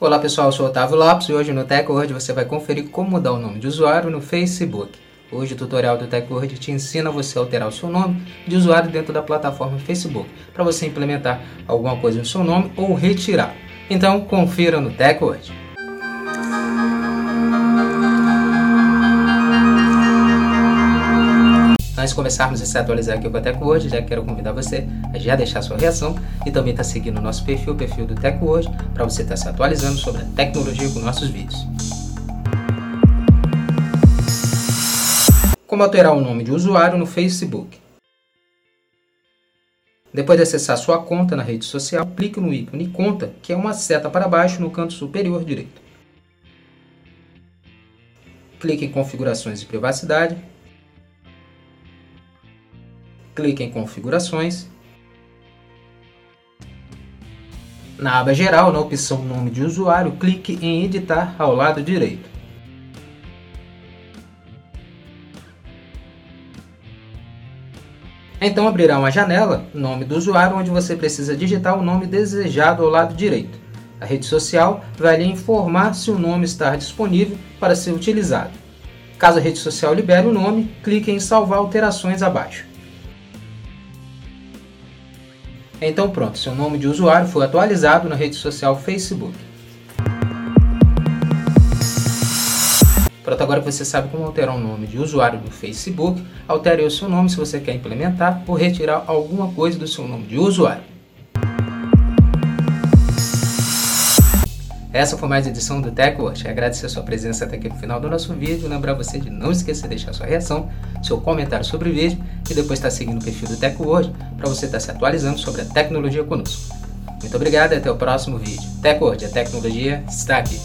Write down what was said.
Olá pessoal, eu sou Otávio Lopes e hoje no TechWord você vai conferir como mudar o nome de usuário no Facebook. Hoje o tutorial do TechWord te ensina você a alterar o seu nome de usuário dentro da plataforma Facebook, para você implementar alguma coisa no seu nome ou retirar. Então confira no TechWord. Antes de começarmos a se atualizar aqui com a TechWord, já quero convidar você a já deixar sua reação e também estar tá seguindo o nosso perfil, o perfil do TechWord, para você estar tá se atualizando sobre a tecnologia com nossos vídeos. Como alterar o nome de usuário no Facebook? Depois de acessar sua conta na rede social, clique no ícone Conta, que é uma seta para baixo no canto superior direito. Clique em Configurações e Privacidade clique em Configurações. Na aba Geral, na opção Nome de usuário, clique em Editar ao lado direito. Então abrirá uma janela, nome do usuário, onde você precisa digitar o nome desejado ao lado direito. A rede social vai lhe informar se o nome está disponível para ser utilizado. Caso a rede social libere o nome, clique em Salvar alterações abaixo. Então pronto, seu nome de usuário foi atualizado na rede social Facebook. Pronto, agora você sabe como alterar o nome de usuário do Facebook, altere o seu nome se você quer implementar ou retirar alguma coisa do seu nome de usuário. Essa foi mais uma edição do TechWatch. Agradecer a sua presença até aqui no final do nosso vídeo. Lembrar você de não esquecer de deixar sua reação, seu comentário sobre o vídeo e depois estar seguindo o perfil do TechWord para você estar se atualizando sobre a tecnologia conosco. Muito obrigado e até o próximo vídeo. TechWord, a tecnologia está aqui.